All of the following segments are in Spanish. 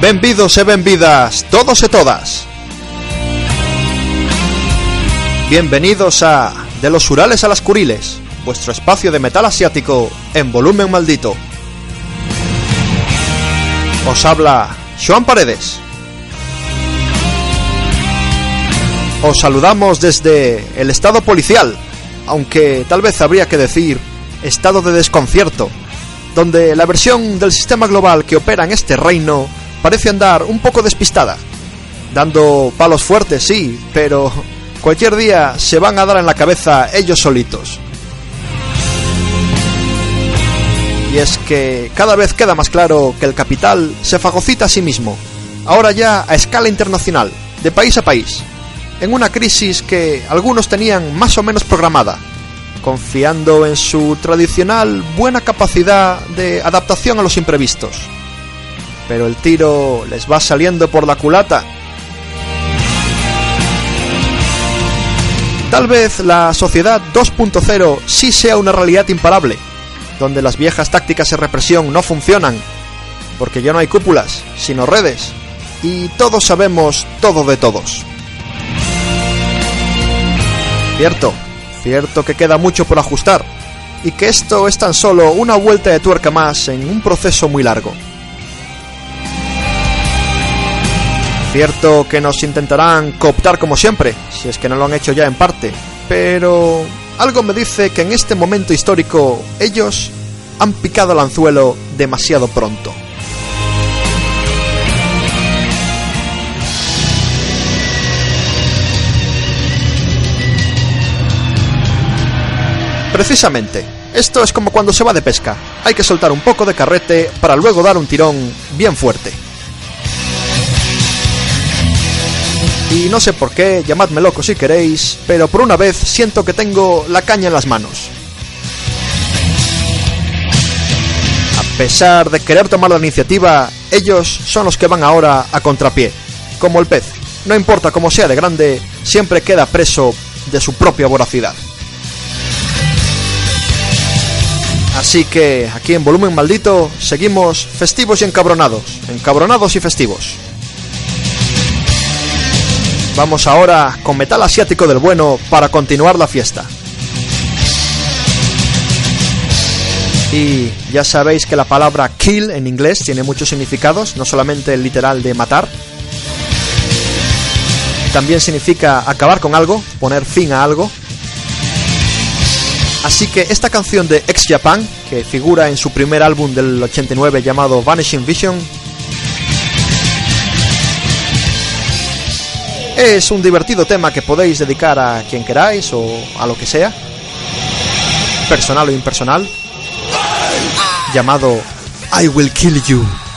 Benvidos e benvidas, todos e todas. Bienvenidos a De los Urales a las Kuriles, vuestro espacio de metal asiático en volumen maldito. Os habla Joan Paredes. Os saludamos desde el estado policial, aunque tal vez habría que decir estado de desconcierto, donde la versión del sistema global que opera en este reino parece andar un poco despistada. Dando palos fuertes, sí, pero cualquier día se van a dar en la cabeza ellos solitos. Y es que cada vez queda más claro que el capital se fagocita a sí mismo, ahora ya a escala internacional, de país a país, en una crisis que algunos tenían más o menos programada, confiando en su tradicional buena capacidad de adaptación a los imprevistos pero el tiro les va saliendo por la culata. Tal vez la sociedad 2.0 sí sea una realidad imparable, donde las viejas tácticas de represión no funcionan, porque ya no hay cúpulas, sino redes, y todos sabemos todo de todos. Cierto, cierto que queda mucho por ajustar, y que esto es tan solo una vuelta de tuerca más en un proceso muy largo. Cierto que nos intentarán cooptar como siempre, si es que no lo han hecho ya en parte, pero algo me dice que en este momento histórico ellos han picado el anzuelo demasiado pronto. Precisamente, esto es como cuando se va de pesca. Hay que soltar un poco de carrete para luego dar un tirón bien fuerte. Y no sé por qué, llamadme loco si queréis, pero por una vez siento que tengo la caña en las manos. A pesar de querer tomar la iniciativa, ellos son los que van ahora a contrapié, como el pez. No importa cómo sea de grande, siempre queda preso de su propia voracidad. Así que aquí en Volumen Maldito seguimos festivos y encabronados, encabronados y festivos. Vamos ahora con metal asiático del bueno para continuar la fiesta. Y ya sabéis que la palabra kill en inglés tiene muchos significados, no solamente el literal de matar. También significa acabar con algo, poner fin a algo. Así que esta canción de Ex Japan, que figura en su primer álbum del 89 llamado Vanishing Vision, Es un divertido tema que podéis dedicar a quien queráis o a lo que sea, personal o impersonal, llamado I Will Kill You.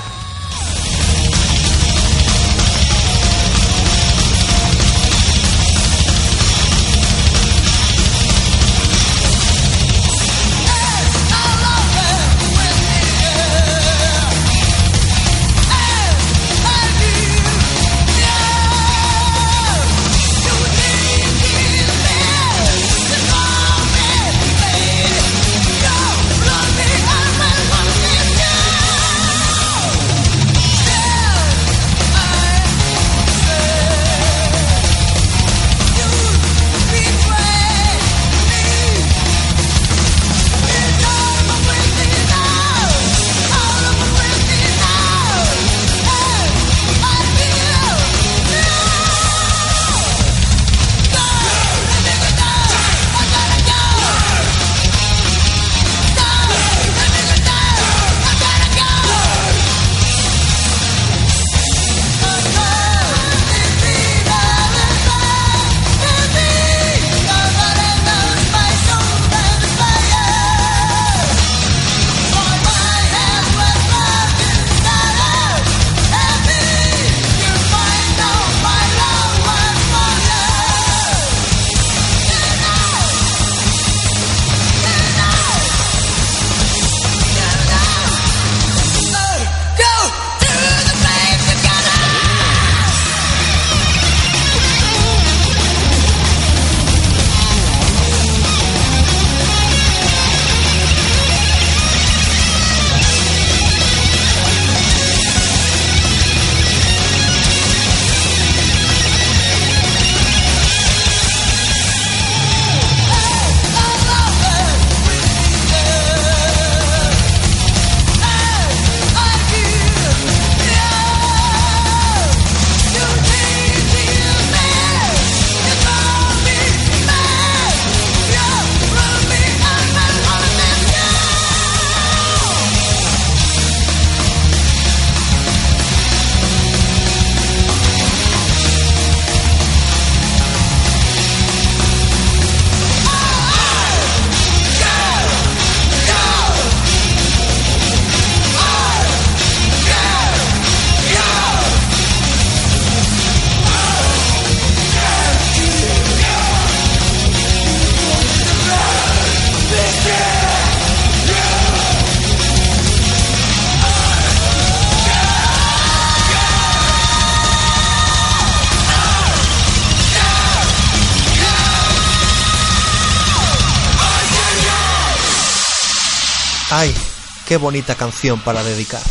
Qué bonita canción para dedicar.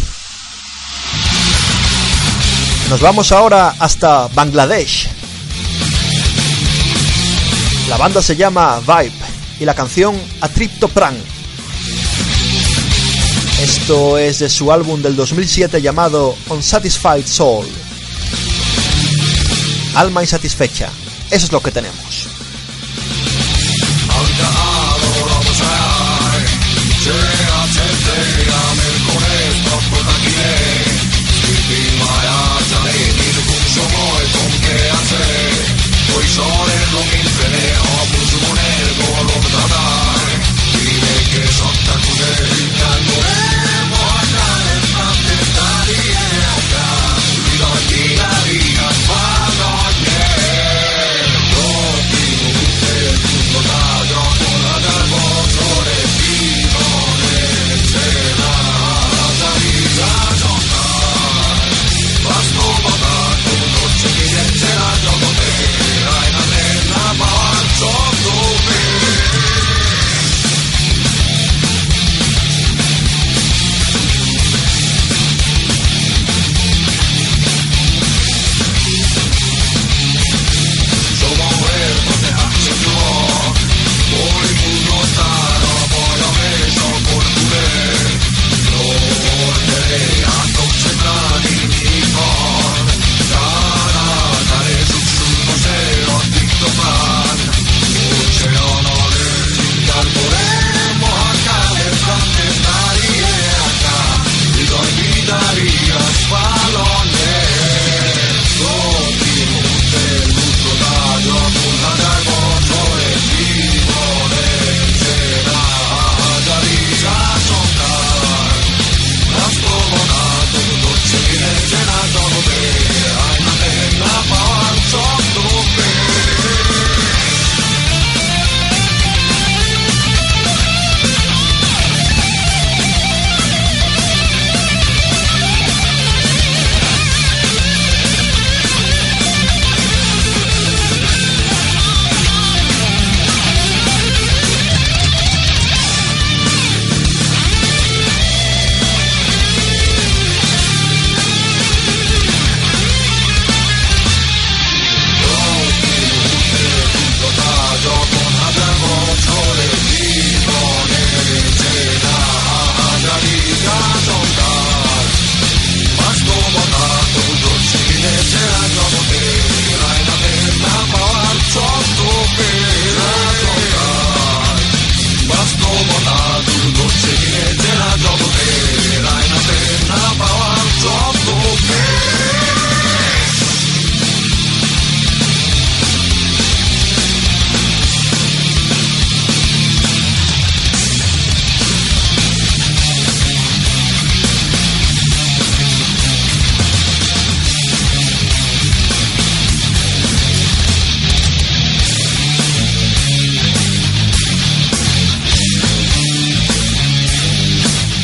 Nos vamos ahora hasta Bangladesh. La banda se llama Vibe y la canción A Pran. Esto es de su álbum del 2007 llamado Unsatisfied Soul. Alma insatisfecha. Eso es lo que tenemos. সময় কমকে আছে কৈশোরের রঙিন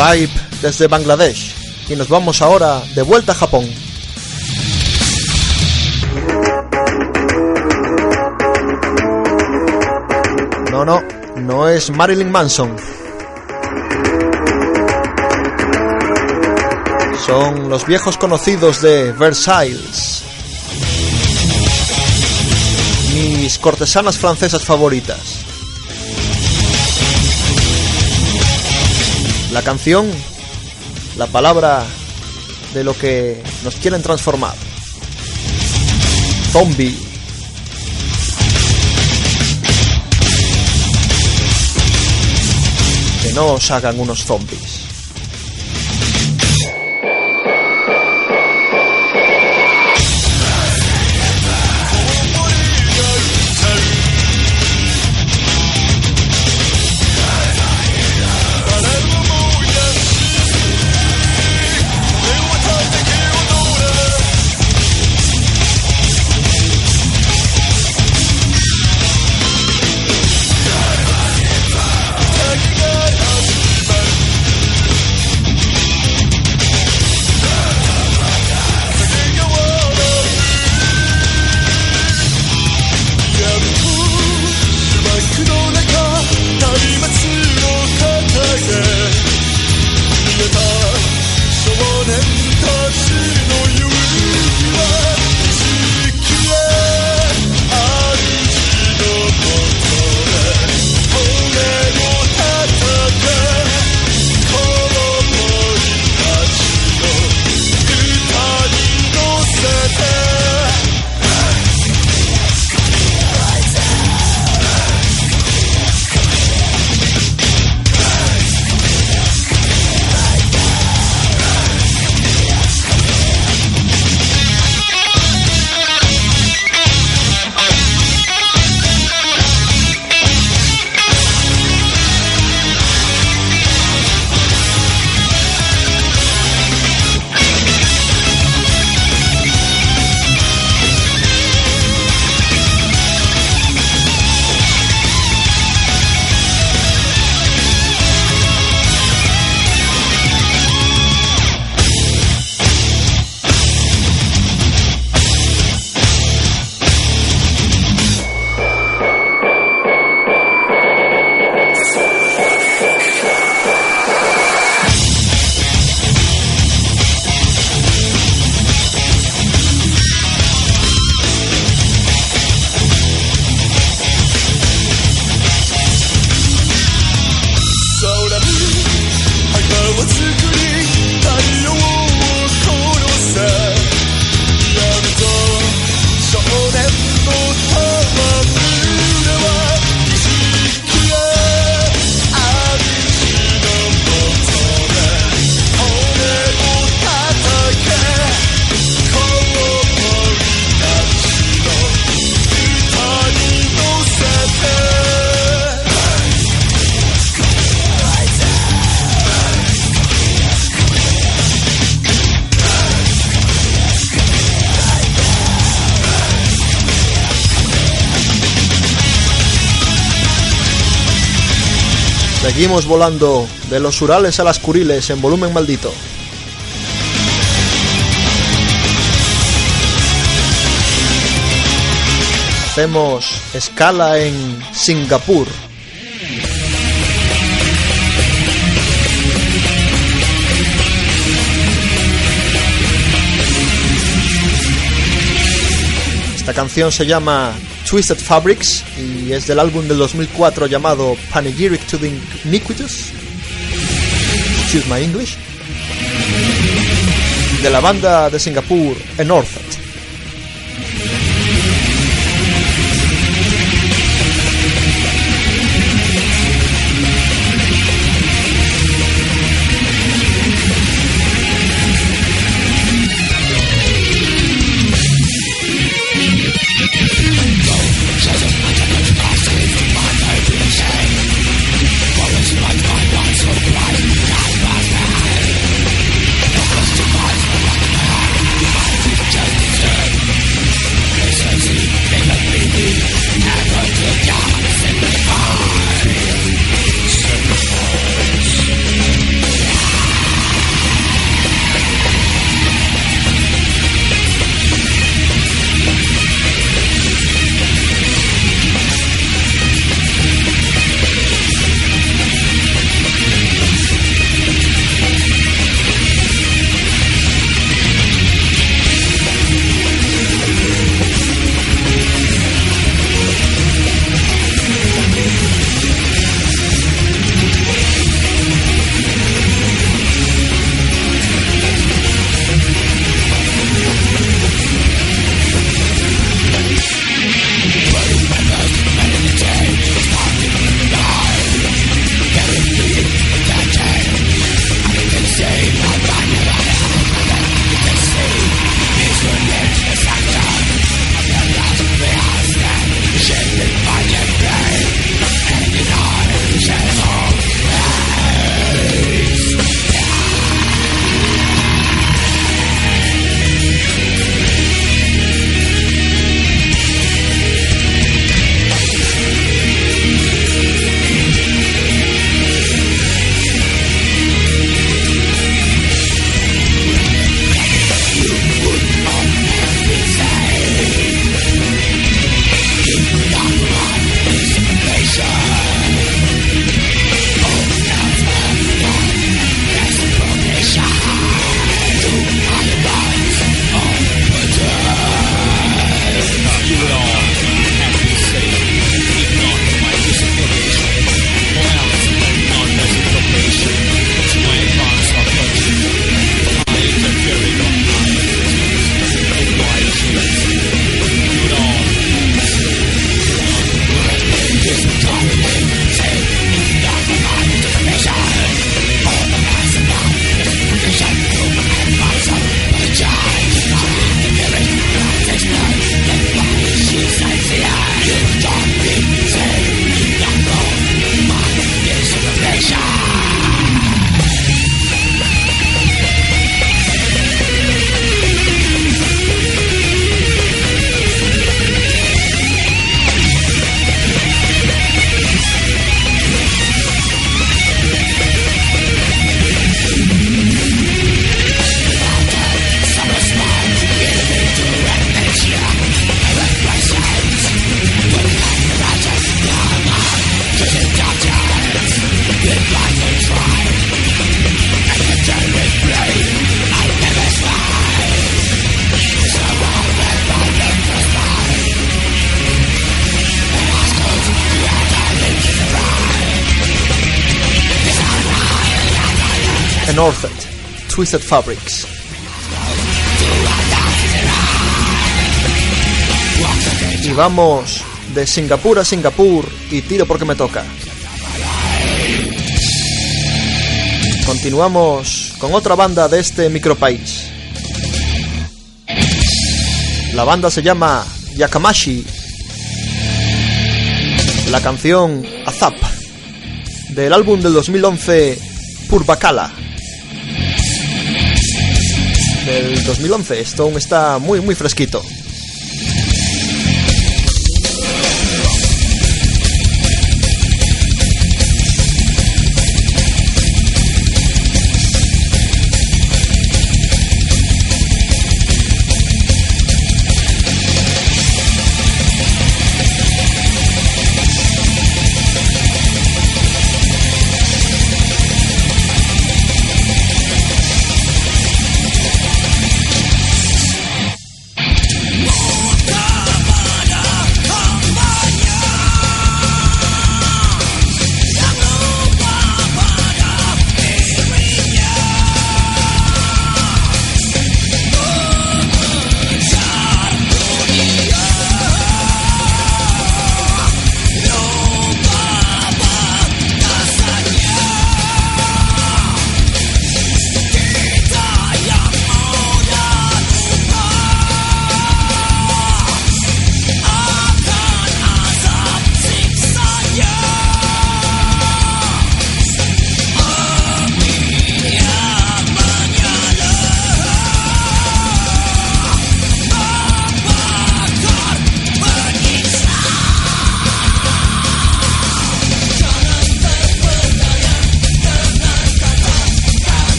Vibe desde Bangladesh y nos vamos ahora de vuelta a Japón. No, no, no es Marilyn Manson. Son los viejos conocidos de Versailles. Mis cortesanas francesas favoritas. La canción, la palabra de lo que nos quieren transformar. Zombie. Que no os hagan unos zombies. Seguimos volando de los Urales a las Kuriles en volumen maldito. Hacemos escala en Singapur. Esta canción se llama Twisted Fabrics y es del álbum del 2004 llamado Panegyric to the Iniquitous. Excuse my English. De la banda de Singapur Enorthet. Twisted Fabrics. Y vamos de Singapur a Singapur y tiro porque me toca. Continuamos con otra banda de este micropaís. La banda se llama Yakamashi. La canción Azap del álbum del 2011 Purbakala del 2011. Esto aún está muy, muy fresquito.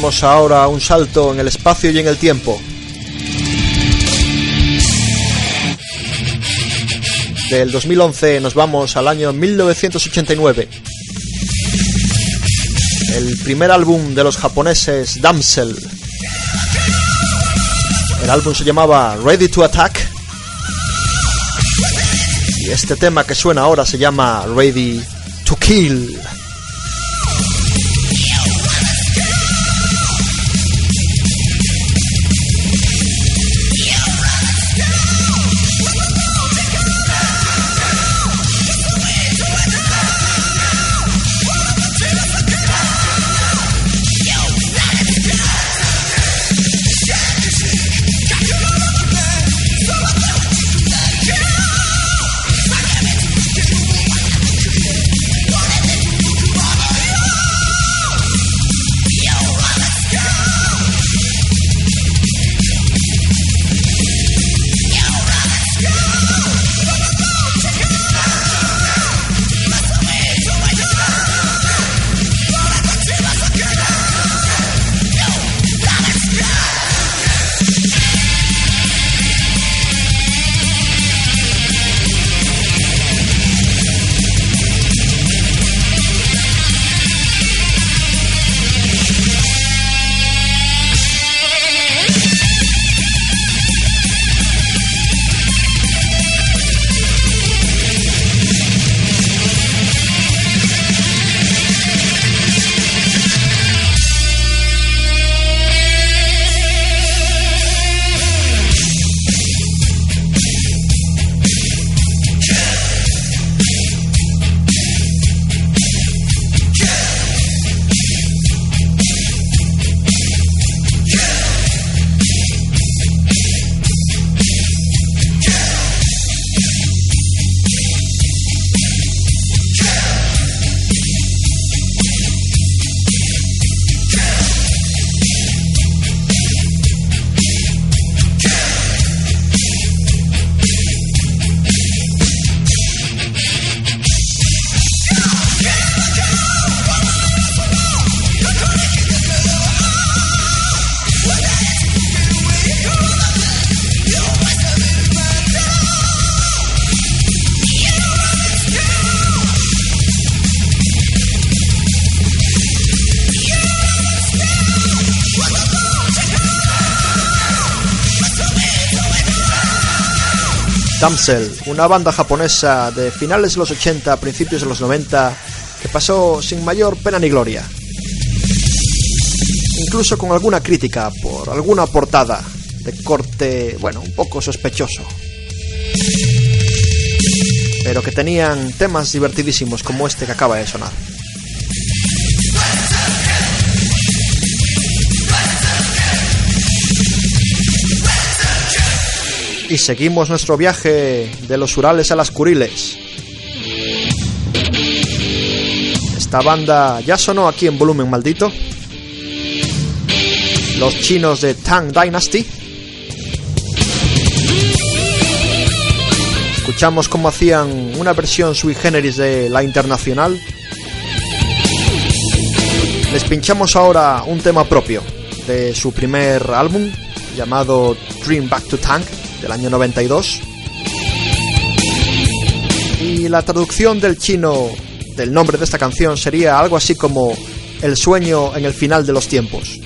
Hacemos ahora un salto en el espacio y en el tiempo. Del 2011 nos vamos al año 1989. El primer álbum de los japoneses Damsel. El álbum se llamaba Ready to Attack. Y este tema que suena ahora se llama Ready to Kill. Damsel, una banda japonesa de finales de los 80, principios de los 90, que pasó sin mayor pena ni gloria. Incluso con alguna crítica por alguna portada de corte, bueno, un poco sospechoso. Pero que tenían temas divertidísimos como este que acaba de sonar. Y seguimos nuestro viaje de los Urales a las Kuriles. Esta banda ya sonó aquí en volumen maldito. Los chinos de Tang Dynasty. Escuchamos cómo hacían una versión sui generis de La Internacional. Les pinchamos ahora un tema propio de su primer álbum llamado Dream Back to Tank del año 92. Y la traducción del chino del nombre de esta canción sería algo así como El sueño en el final de los tiempos.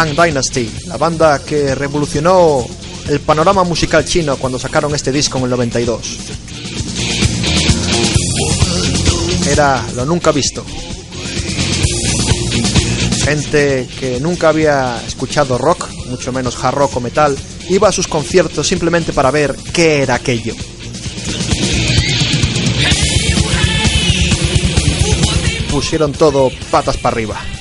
Tang Dynasty, la banda que revolucionó el panorama musical chino cuando sacaron este disco en el 92. Era lo nunca visto. Gente que nunca había escuchado rock, mucho menos hard rock o metal, iba a sus conciertos simplemente para ver qué era aquello. Pusieron todo patas para arriba.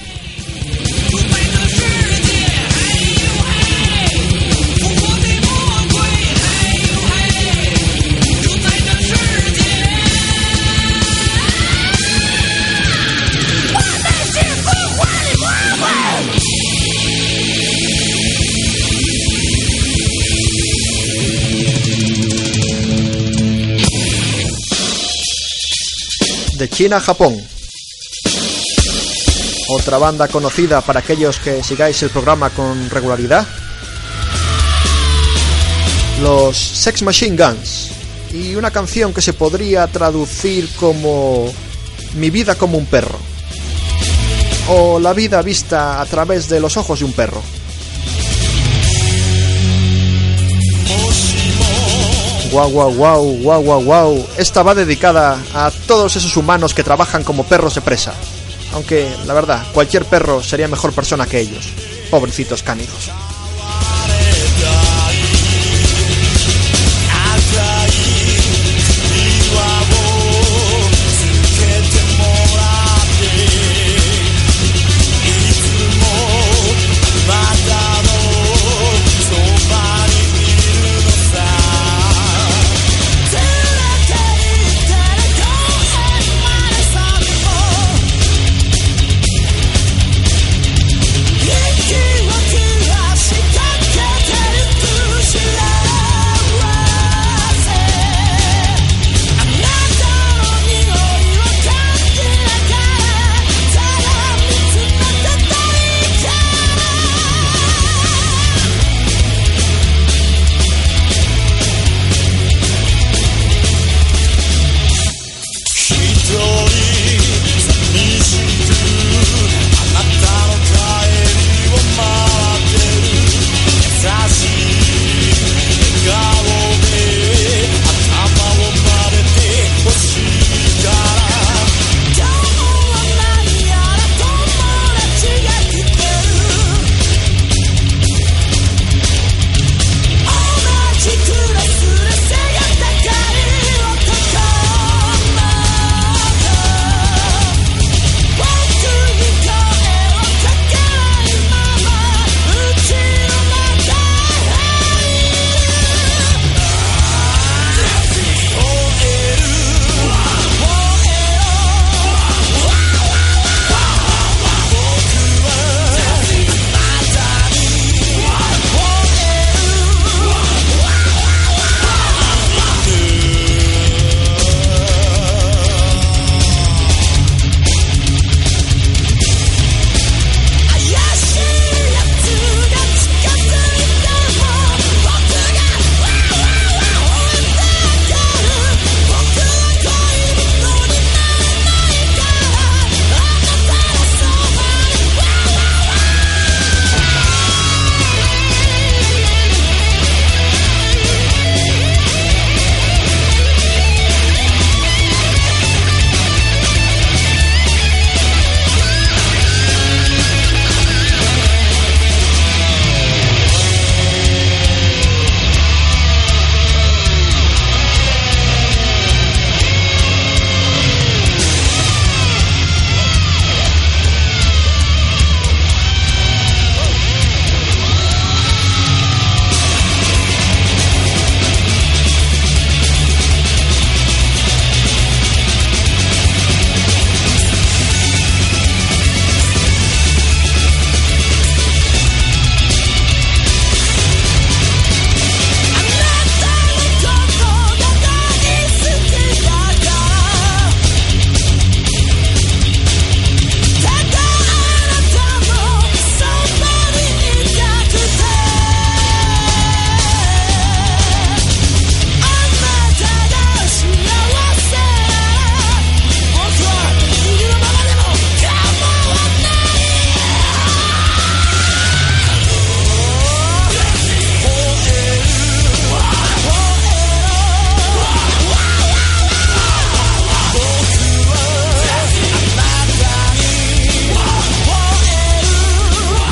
China Japón. Otra banda conocida para aquellos que sigáis el programa con regularidad. Los Sex Machine Guns. Y una canción que se podría traducir como Mi vida como un perro. O la vida vista a través de los ojos de un perro. Wow, wow, wow, wow, wow, wow. Esta va dedicada a todos esos humanos que trabajan como perros de presa. Aunque, la verdad, cualquier perro sería mejor persona que ellos. Pobrecitos cánidos.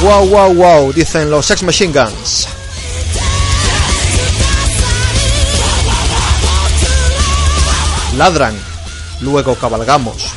Wow, wow, wow, dicen los Sex Machine Guns. Ladran, luego cabalgamos.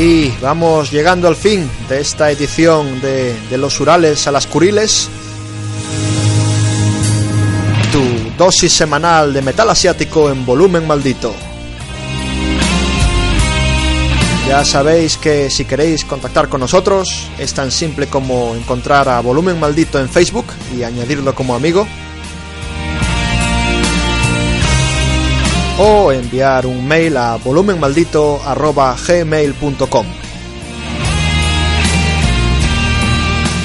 Y vamos llegando al fin de esta edición de, de los Urales a las Curiles. Tu dosis semanal de metal asiático en volumen maldito. Ya sabéis que si queréis contactar con nosotros es tan simple como encontrar a Volumen Maldito en Facebook y añadirlo como amigo. O enviar un mail a volumenmaldito.gmail.com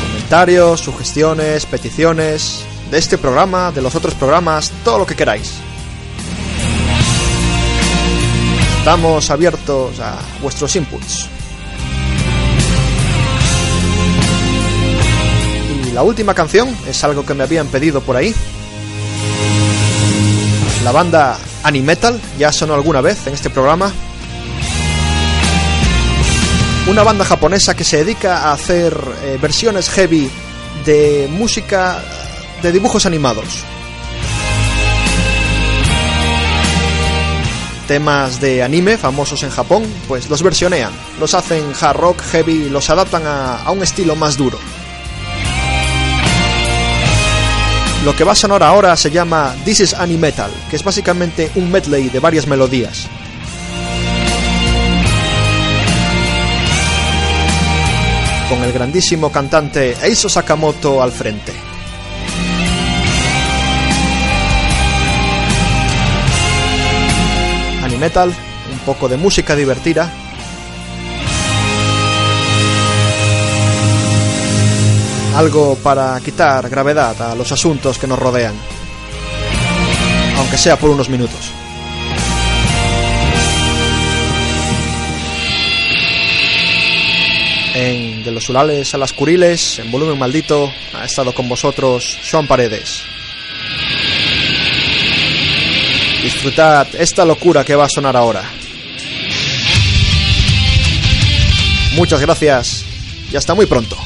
Comentarios, sugestiones, peticiones de este programa, de los otros programas, todo lo que queráis. Estamos abiertos a vuestros inputs. Y la última canción es algo que me habían pedido por ahí. La banda Animetal, ya sonó alguna vez en este programa. Una banda japonesa que se dedica a hacer eh, versiones heavy de música de dibujos animados. Temas de anime famosos en Japón, pues los versionean, los hacen hard rock, heavy, los adaptan a, a un estilo más duro. Lo que va a sonar ahora se llama This is Animetal, que es básicamente un medley de varias melodías. Con el grandísimo cantante Eiso Sakamoto al frente. Animetal, un poco de música divertida algo para quitar gravedad a los asuntos que nos rodean, aunque sea por unos minutos. En De los Urales a las Curiles, en volumen maldito, ha estado con vosotros Sean Paredes. Disfrutad esta locura que va a sonar ahora. Muchas gracias y hasta muy pronto.